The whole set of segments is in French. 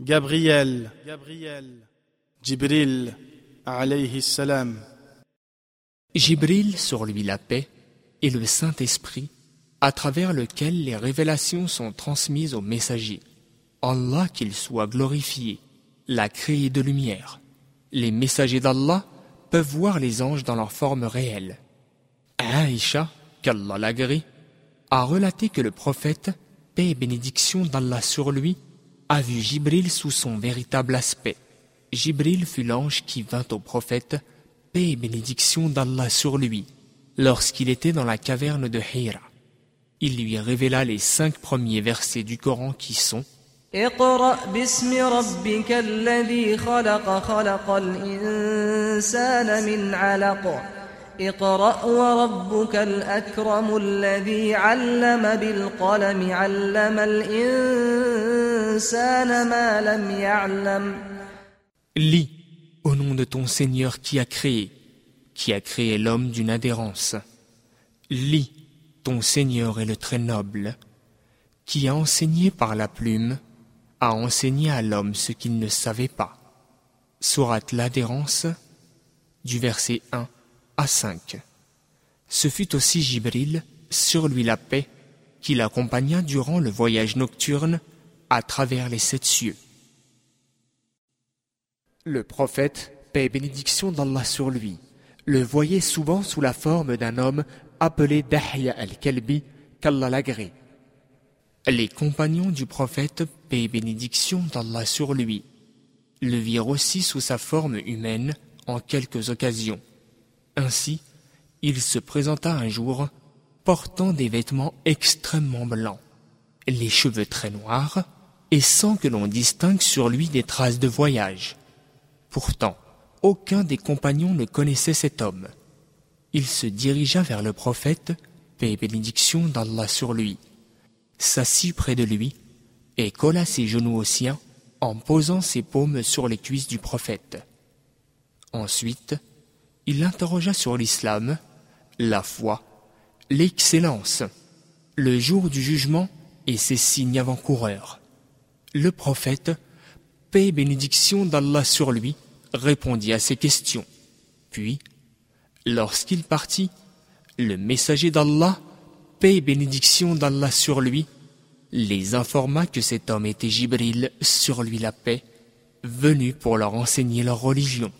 Gabriel, Jibril, alayhi salam. Jibril sur lui la paix et le Saint-Esprit à travers lequel les révélations sont transmises aux messagers. Allah qu'il soit glorifié, l'a créé de lumière. Les messagers d'Allah peuvent voir les anges dans leur forme réelle. Aïcha, qu'Allah l'agrée, a relaté que le prophète, paix et bénédiction d'Allah sur lui, a vu Jibril sous son véritable aspect. Jibril fut l'ange qui vint au prophète, paix et bénédiction d'Allah sur lui, lorsqu'il était dans la caverne de Hira. Il lui révéla les cinq premiers versets du Coran qui sont Lis, au nom de ton Seigneur qui a créé, qui a créé l'homme d'une adhérence. Lis, ton Seigneur est le très noble, qui a enseigné par la plume, a enseigné à l'homme ce qu'il ne savait pas. Sourate l'adhérence du verset 1 à 5. Ce fut aussi Jibril, sur lui la paix, qui l'accompagna durant le voyage nocturne à travers les sept cieux. Le prophète, paix et bénédiction d'Allah sur lui, le voyait souvent sous la forme d'un homme appelé Dahya al-Kalbi, qu'Allah l'agrée. Les compagnons du prophète, paix et bénédiction d'Allah sur lui, le virent aussi sous sa forme humaine en quelques occasions. Ainsi, il se présenta un jour portant des vêtements extrêmement blancs, les cheveux très noirs, et sans que l'on distingue sur lui des traces de voyage. Pourtant, aucun des compagnons ne connaissait cet homme. Il se dirigea vers le prophète, paix et bénédiction d'Allah sur lui, s'assit près de lui et colla ses genoux aux siens en posant ses paumes sur les cuisses du prophète. Ensuite, il l'interrogea sur l'islam, la foi, l'excellence, le jour du jugement et ses signes avant-coureurs. Le prophète, paix et bénédiction d'Allah sur lui, répondit à ces questions. Puis, lorsqu'il partit, le messager d'Allah, paix et bénédiction d'Allah sur lui, les informa que cet homme était Jibril, sur lui la paix, venu pour leur enseigner leur religion.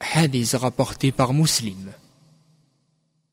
Hadith rapporté par Muslim.